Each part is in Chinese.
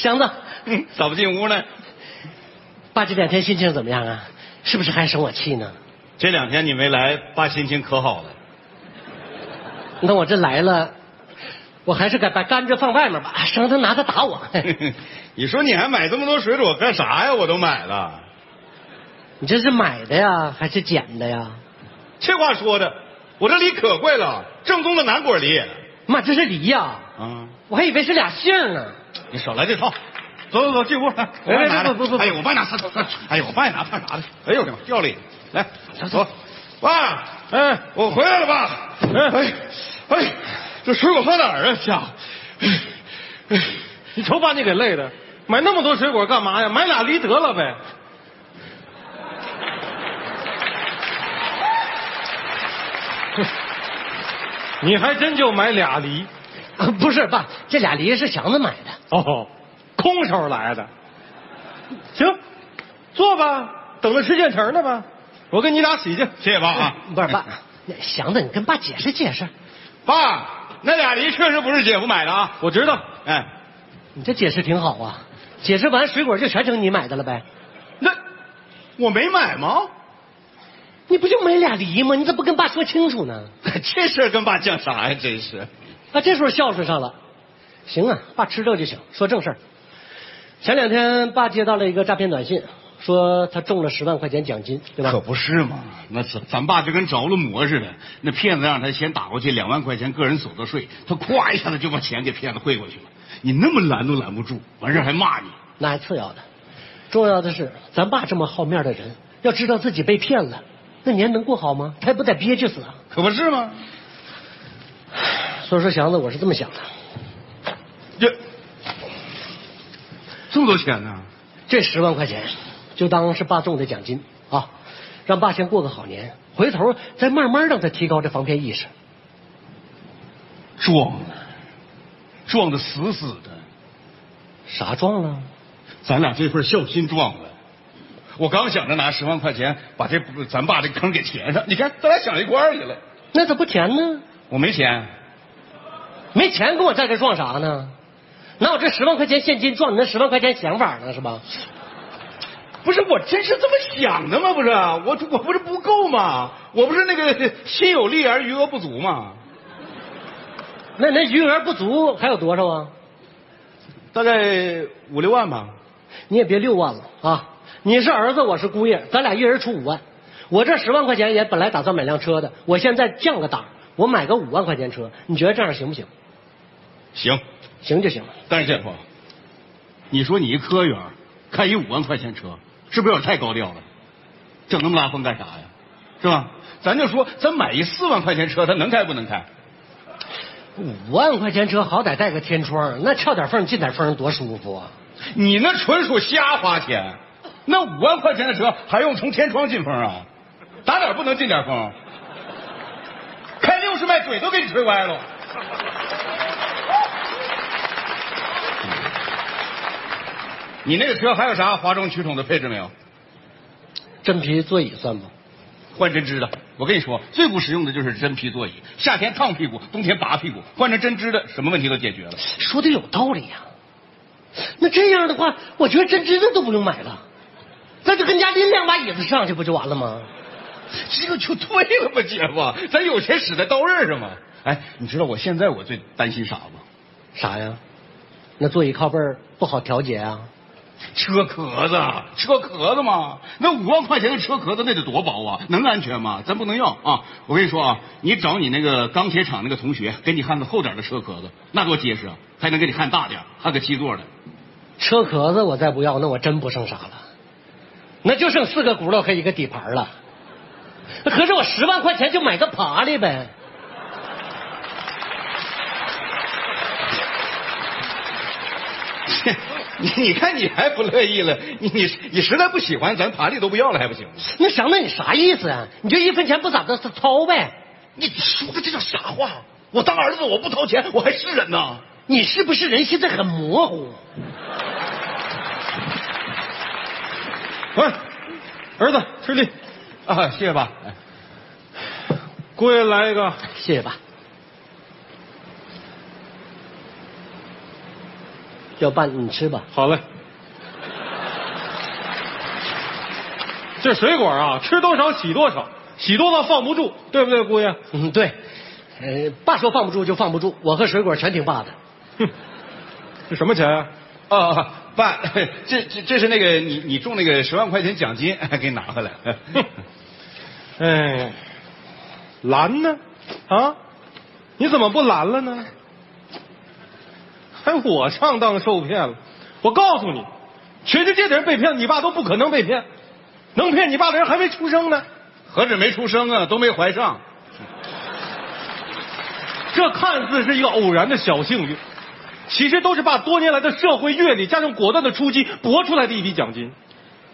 祥子，嗯咋不进屋呢？爸这两天心情怎么样啊？是不是还生我气呢？这两天你没来，爸心情可好了。那我这来了，我还是该把甘蔗放外面吧，省得他拿它打我。你说你还买这么多水果干啥呀？我都买了。你这是买的呀，还是捡的呀？这话说的，我这梨可贵了，正宗的南果梨。妈，这是梨呀！啊，我还以为是俩杏呢。你少来这套，走走走，进屋来。我帮你拿着。不不不，哎呦，我帮你拿，走走。哎呦，我帮你拿，怕啥的？哎呦我的妈，掉里。来，走。爸，哎，我回来了，爸。哎哎哎，这水果放哪儿啊？家伙，哎，你瞅把你给累的，买那么多水果干嘛呀？买俩梨得了呗。你还真就买俩梨？不是爸，这俩梨是祥子买的。哦，空手来的。行，坐吧，等着吃现成的吧。我跟你俩洗去。谢谢爸啊。不是爸，祥子，你跟爸解释解释。爸，那俩梨确实不是姐夫买的啊。我知道。哎，你这解释挺好啊。解释完，水果就全成你买的了呗？那我没买吗？你不就买俩梨吗？你咋不跟爸说清楚呢？这事跟爸犟啥呀？真是。啊，这时候孝顺上了。行啊，爸吃这就行。说正事儿。前两天爸接到了一个诈骗短信，说他中了十万块钱奖金，对吧？可不是嘛，那咱咱爸就跟着了魔似的。那骗子让他先打过去两万块钱个人所得税，他咵一下子就把钱给骗子汇过去了。你那么拦都拦不住，完事还骂你。那还次要的，重要的是咱爸这么好面的人，要知道自己被骗了。那年能过好吗？他也不得憋屈死啊！可不是吗？所以说，祥子，我是这么想的。这这么多钱呢？这十万块钱就当是爸中的奖金啊，让爸先过个好年，回头再慢慢让他提高这防骗意识。撞了，撞的死死的。啥撞了？咱俩这份孝心撞了。我刚想着拿十万块钱把这咱爸这坑给填上，你看咱俩想一块儿去了。那咋不填呢？我没钱，没钱跟我在这撞啥呢？拿我这十万块钱现金撞你那十万块钱想法呢是吧？不是，我真是这么想的吗？不是，我我不是不够吗？我不是那个心有力而余额不足吗？那那余额不足还有多少啊？大概五六万吧。你也别六万了啊。你是儿子，我是姑爷，咱俩一人出五万。我这十万块钱也本来打算买辆车的，我现在降个档，我买个五万块钱车，你觉得这样行不行？行，行就行了。但是姐夫，你说你一科员开一五万块钱车，是不是有点太高调了？整那么拉风干啥呀？是吧？咱就说，咱买一四万块钱车，它能开不能开？五万块钱车好歹带个天窗，那翘点缝进点风多舒服啊！你那纯属瞎花钱。那五万块钱的车还用从天窗进风啊？打哪不能进点风？开六十迈嘴都给你吹歪了。你那个车还有啥哗众取宠的配置没有？真皮座椅算不？换针织的。我跟你说，最不实用的就是真皮座椅，夏天烫屁股，冬天拔屁股。换成针织的，什么问题都解决了。说的有道理呀。那这样的话，我觉得针织的都不用买了。那就跟家拎两把椅子上去不就完了吗？这个就对了吧，姐夫，咱有钱使在刀刃上嘛。哎，你知道我现在我最担心啥吗？啥呀？那座椅靠背不好调节啊？车壳子，车壳子嘛，那五万块钱的车壳子那得多薄啊？能安全吗？咱不能要啊！我跟你说啊，你找你那个钢铁厂那个同学，给你焊个厚点的车壳子，那多结实啊！还能给你焊大点，焊个七座的。车壳子我再不要，那我真不剩啥了。那就剩四个轱辘和一个底盘了，可是我十万块钱就买个爬犁呗。你你看你还不乐意了？你你你实在不喜欢，咱盘里都不要了还不行？那祥子你啥意思啊？你就一分钱不咋的掏呗？你说的这叫啥话？我当儿子我不掏钱我还是人呢？你是不是人？现在很模糊。喂，儿子吃力啊！谢谢爸。姑爷来一个，谢谢爸。要拌你吃吧。好嘞。这水果啊，吃多少洗多少，洗多了放不住，对不对，姑爷？嗯，对，呃，爸说放不住就放不住，我和水果全听爸的。哼，这什么钱啊？哦，爸，这这这是那个你你中那个十万块钱奖金，给你拿回来。哎，蓝呢？啊，你怎么不蓝了呢？还我上当受骗了？我告诉你，全世界的人被骗，你爸都不可能被骗。能骗你爸的人还没出生呢，何止没出生啊，都没怀上。这看似是一个偶然的小幸运，其实都是爸多年来的社会阅历加上果断的出击搏出来的一笔奖金。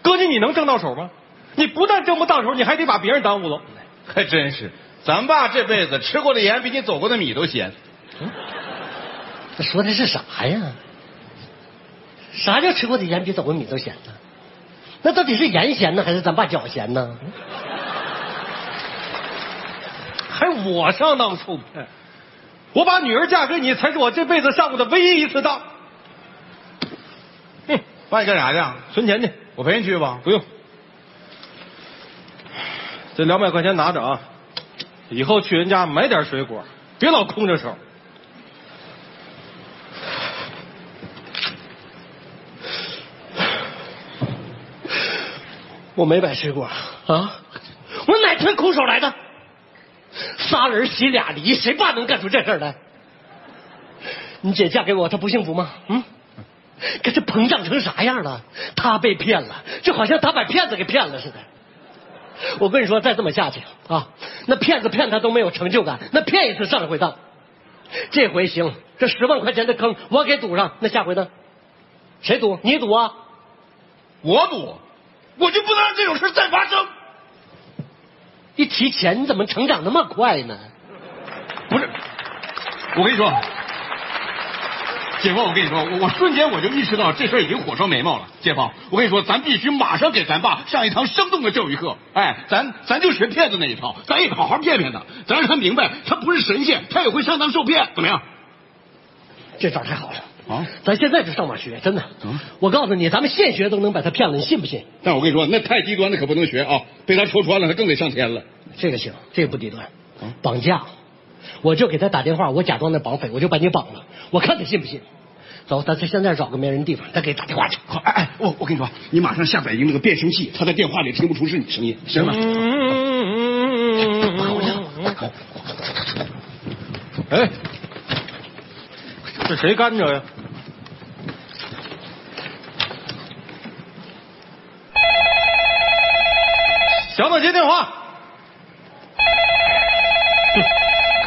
哥，你你能挣到手吗？你不但挣不到手，你还得把别人耽误了。还真是，咱爸这辈子吃过的盐比你走过的米都咸。这说的是啥呀？啥叫吃过的盐比走过的米都咸呢？那到底是盐咸呢，还是咱爸脚咸呢？还我上当受骗？我把女儿嫁给你，才是我这辈子上过的唯一一次当。哼，爸，你干啥去？存钱去。我陪你去吧。不用，这两百块钱拿着啊，以后去人家买点水果，别老空着手。我没买水果啊，我哪天空手来的？仨人洗俩梨，谁爸能干出这事来？你姐嫁给我，她不幸福吗？嗯，可这膨胀成啥样了？她被骗了，就好像她把骗子给骗了似的。我跟你说，再这么下去啊，那骗子骗他都没有成就感，那骗一次上一回当。这回行，这十万块钱的坑我给堵上，那下回呢？谁赌？你赌啊？我赌。我就不能让这种事再发生。一提钱，你怎么成长那么快呢？不是，我跟你说，姐夫，我跟你说，我我瞬间我就意识到这事已经火烧眉毛了。姐夫，我跟你说，咱必须马上给咱爸上一堂生动的教育课。哎，咱咱就学骗子那一套，咱也好好骗骗他，咱让他明白他不是神仙，他也会上当受骗，怎么样？这招太好了。啊！咱现在就上网学，真的。啊！我告诉你，咱们现学都能把他骗了，你信不信？但我跟你说，那太低端的可不能学啊！被他戳穿了，他更得上天了。这个行，这个不低端。啊！绑架，我就给他打电话，我假装那绑匪，我就把你绑了，我看他信不信。走，咱现在找个没人地方，再给他打电话去。好，哎哎，我我跟你说，你马上下载一个那个变声器，他在电话里听不出是你声音，行吗？嗯嗯嗯嗯嗯。哎，这谁干着呀？小子接电话，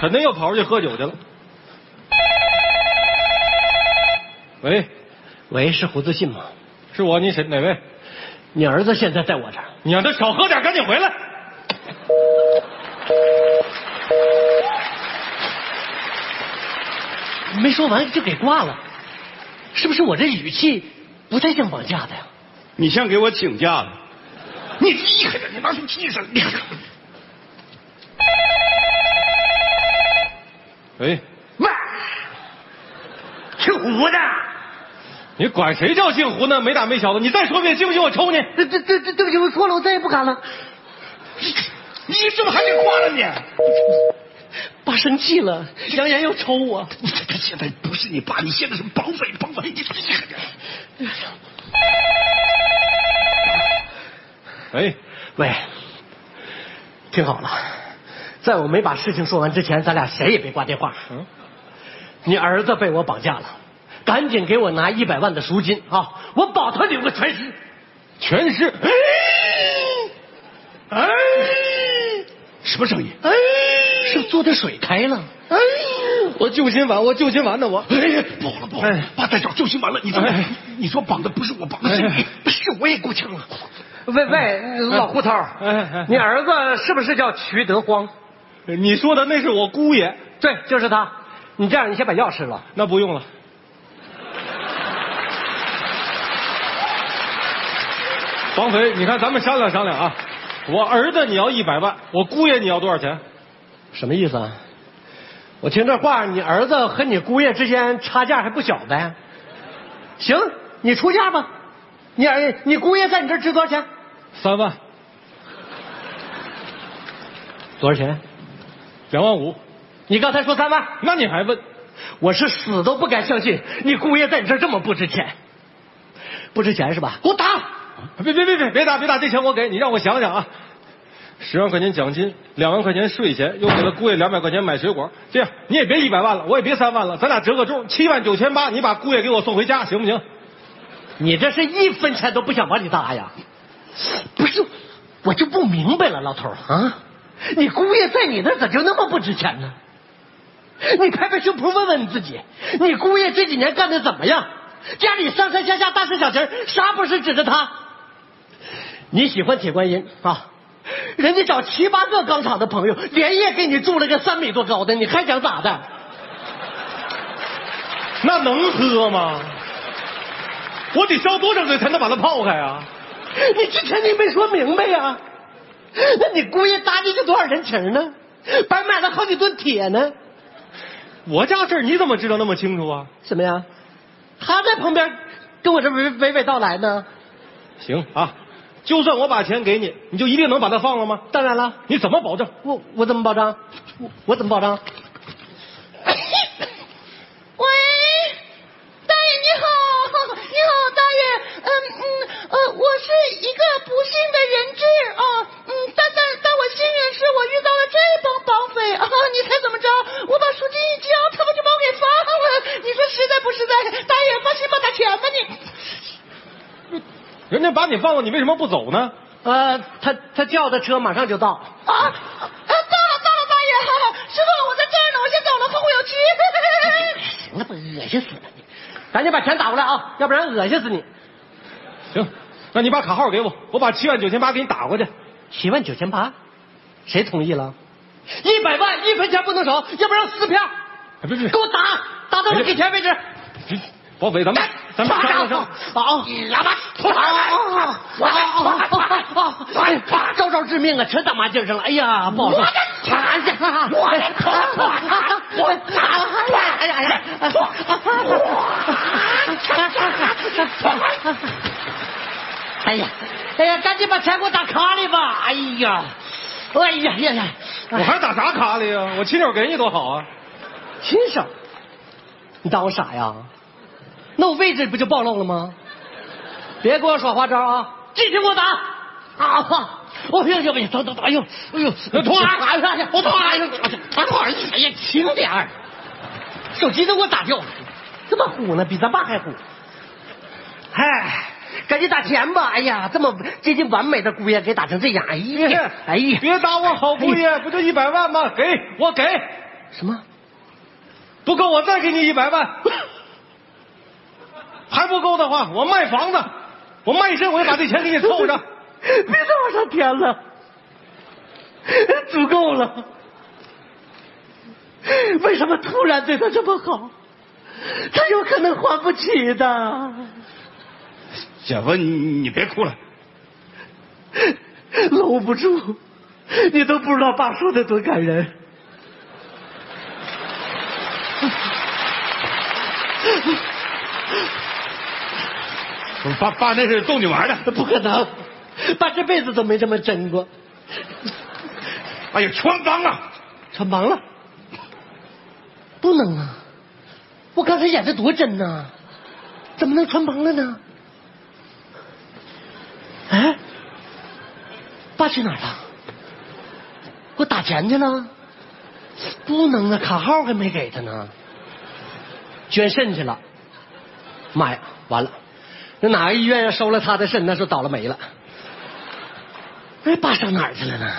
肯定又跑出去喝酒去了。喂，喂，是胡自信吗？是我，你谁？哪位？你儿子现在在我这儿。你让他少喝点，赶紧回来。没说完就给挂了，是不是我这语气不太像绑架的呀？你像给我请假的。你厉害点，你拿出气势！喂喂，姓胡的，你管谁叫姓胡呢？没大没小的，你再说一遍，信不信我抽你？对对对对，对不起，我错了，我再也不敢了。你你怎么还得挂了你？爸生气了，扬言要抽我。他现在不是你爸，你现在是绑匪，绑匪！你厉害点。喂喂，听好了，在我没把事情说完之前，咱俩谁也别挂电话。嗯，你儿子被我绑架了，赶紧给我拿一百万的赎金啊！我保他留个全尸。全尸？哎哎，什么声音？哎，是做的水开了。哎，我救心丸，我救心丸呢，我。哎，不好了不好了，爸在找救心丸了。你怎么？你说绑的不是我绑的，是你，是我也够呛了。喂喂，老胡头，你儿子是不是叫瞿德荒？你说的那是我姑爷，对，就是他。你这样，你先把药吃了。那不用了。绑匪，你看咱们商量商量啊。我儿子你要一百万，我姑爷你要多少钱？什么意思啊？我听这话，你儿子和你姑爷之间差价还不小呗？行，你出价吧。你儿你姑爷在你这儿值多少钱？三万，多少钱？两万五。你刚才说三万，那你还问？我是死都不敢相信你姑爷在你这儿这么不值钱。不值钱是吧？给我打！别别别别别打别打，这钱我给你，让我想想啊。十万块钱奖金，两万块钱税钱，又给了姑爷两百块钱买水果。这样你也别一百万了，我也别三万了，咱俩折个中，七万九千八，你把姑爷给我送回家，行不行？你这是一分钱都不想往里搭呀？不是，我就不明白了，老头啊，你姑爷在你那咋就那么不值钱呢？你拍拍胸脯问问你自己，你姑爷这几年干的怎么样？家里上上下下大事小情，啥不是指着他？你喜欢铁观音啊？人家找七八个钢厂的朋友，连夜给你铸了个三米多高的，你还想咋的？那能喝吗？我得烧多少水才能把它泡开啊？你之前你没说明白呀？那你姑爷搭进去多少人情呢？白买了好几吨铁呢。我家事儿你怎么知道那么清楚啊？什么呀？他在旁边跟我这娓娓娓道来呢。行啊，就算我把钱给你，你就一定能把他放了吗？当然了，你怎么保证？我我怎么保障？我我怎么保障？喂，大爷你好，你好大爷，嗯嗯呃，我是一个不幸的人质啊，嗯，但但但我幸运是我遇到了这帮绑匪啊，你猜怎么着？我把赎金一交，他们就把我给放了，你说实在不实在？大爷放心吧，打钱吧你。人家把你放了，你为什么不走呢？呃，他他叫的车马上就到。啊啊，到了到了，大爷，师傅我在这儿呢，我先走了，后会有期。行了吧，恶心死了你！赶紧把钱打过来啊，要不然恶心死你。行，那你把卡号给我，我把七万九千八给你打过去。七万九千八，谁同意了？一百万，一分钱不能少，要不然撕票。哎，别别，给我打，打到我给钱为止。绑匪，咱们咱们上上上。啊！哑巴！啊啊啊！哎呀，招招致命啊，全打麻将上了。哎呀，不好说。哎呀，我我哎呀呀！哎呀，哎呀，赶紧把钱给我打卡里吧！哎呀，哎呀呀呀！我还打啥卡里呀？我亲手给你多好啊！亲手？你当我傻呀？那我位置不就暴露了吗？别给我耍花招啊！继续给我打啊！我哎呀，哎呀，等等，哎呦，哎呦，痛啊！哎呀，我痛啊！哎呀，痛！哎呀，轻点儿，手机都给我打掉了，这么虎呢，比咱爸还虎。嗨，赶紧打钱吧！哎呀，这么接近完美的姑爷给打成这样，哎呀，哎呀，别打我好姑爷，不就一百万吗？给我给，什么？不够我再给你一百万。还不够的话，我卖房子，我卖身，我也把这钱给你凑 上。别再往上添了，足够了。为什么突然对他这么好？他有可能还不起的。姐夫，你你别哭了，搂不住，你都不知道爸说的多感人。爸爸那是逗你玩的，不可能，爸这辈子都没这么真过。哎呀，穿帮了，穿帮了，不能啊！我刚才演的多真呐，怎么能穿帮了呢？哎，爸去哪儿了？给我打钱去了？不能啊，卡号还没给他呢。捐肾去了。妈呀，完了！那哪个医院要收了他的肾，那是倒了霉了。哎，爸上哪儿去了呢？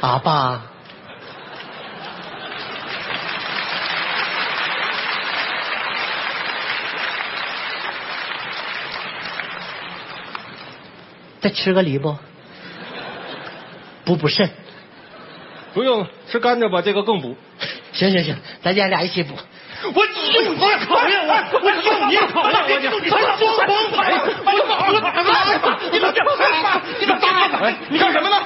啊，爸，再吃个梨不？补补肾。不用吃甘蔗吧，这个更补。行行行，咱爷俩一起补。我就你考验我，我就你考验我，你装模，我打你，你打你，你干什么呢？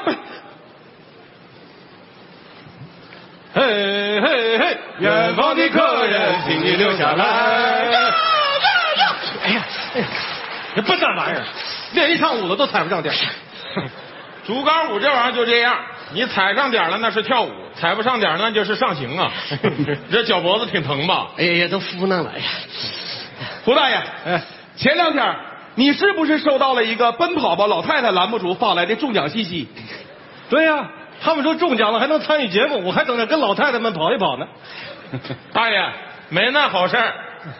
嘿嘿嘿，远方的客人，请你留下来。哎呀哎呀，这笨蛋玩意儿，练一上午了都踩不上点。竹竿舞这玩意儿就这样，你踩上点了那是跳舞。踩不上点儿那就是上刑啊。这脚脖子挺疼吧？哎呀，都敷那了哎呀！胡大爷，哎，前两天你是不是收到了一个奔跑吧老太太栏目组发来的中奖信息？对呀、他们说中奖了还能参与节目，我还等着跟老太太们跑一跑呢。大爷，没那好事儿，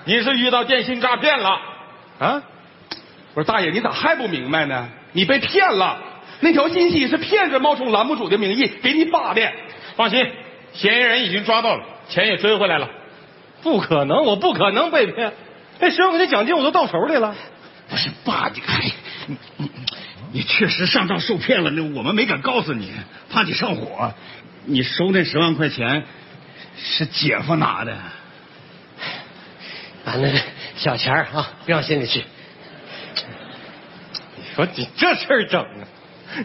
你是遇到电信诈骗了。啊，我说大爷，你咋还不明白呢？你被骗了，那条信息是骗子冒充栏目组的名义给你发的。放心，嫌疑人已经抓到了，钱也追回来了。不可能，我不可能被骗。那十万块钱奖金我都到手里了。不是爸，你看，你你你确实上当受骗了，那我们没敢告诉你，怕你上火。你收那十万块钱是姐夫拿的，把那个小钱儿啊，别往心里去。你说你这事儿整的，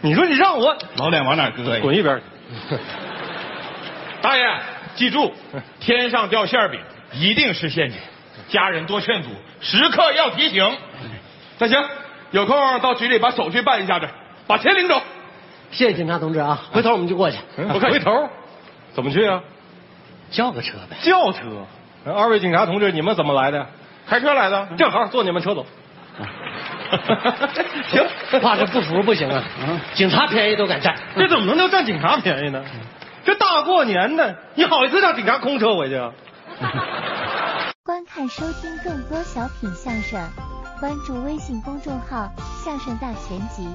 你说你让我老脸往哪搁呀？滚一边去！大爷，记住，天上掉馅饼一定是陷阱，家人多劝阻，时刻要提醒。那行，有空到局里把手续办一下子，把钱领走。谢谢警察同志啊，回头我们就过去。我看回头怎么去啊？叫个车呗。叫车。二位警察同志，你们怎么来的？开车来的，正好坐你们车走。行，怕这不服不行啊！警察便宜都敢占。这怎么能叫占警察便宜呢？这大过年的，你好意思让警察空车回去啊？观看收听更多小品相声，关注微信公众号“相声大全集”。